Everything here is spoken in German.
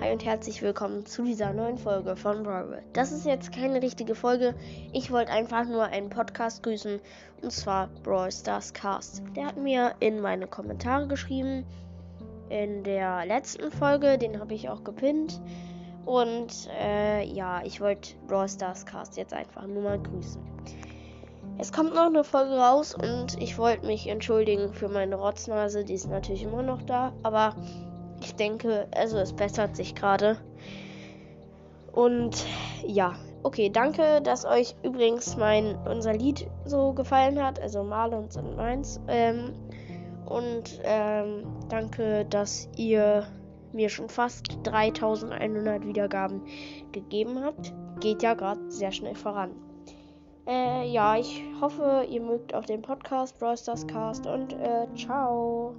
Hi und herzlich willkommen zu dieser neuen Folge von Brawl. Das ist jetzt keine richtige Folge. Ich wollte einfach nur einen Podcast grüßen und zwar Brawl Stars Cast. Der hat mir in meine Kommentare geschrieben in der letzten Folge, den habe ich auch gepinnt. Und äh, ja, ich wollte Brawl Stars Cast jetzt einfach nur mal grüßen. Es kommt noch eine Folge raus und ich wollte mich entschuldigen für meine Rotznase. Die ist natürlich immer noch da, aber ich denke, also es bessert sich gerade. Und ja, okay, danke, dass euch übrigens mein unser Lied so gefallen hat, also Marlons und meins. Ähm, und ähm, danke, dass ihr mir schon fast 3100 Wiedergaben gegeben habt. Geht ja gerade sehr schnell voran. Äh, ja, ich hoffe, ihr mögt auch den Podcast Brawl Stars Cast und äh, ciao.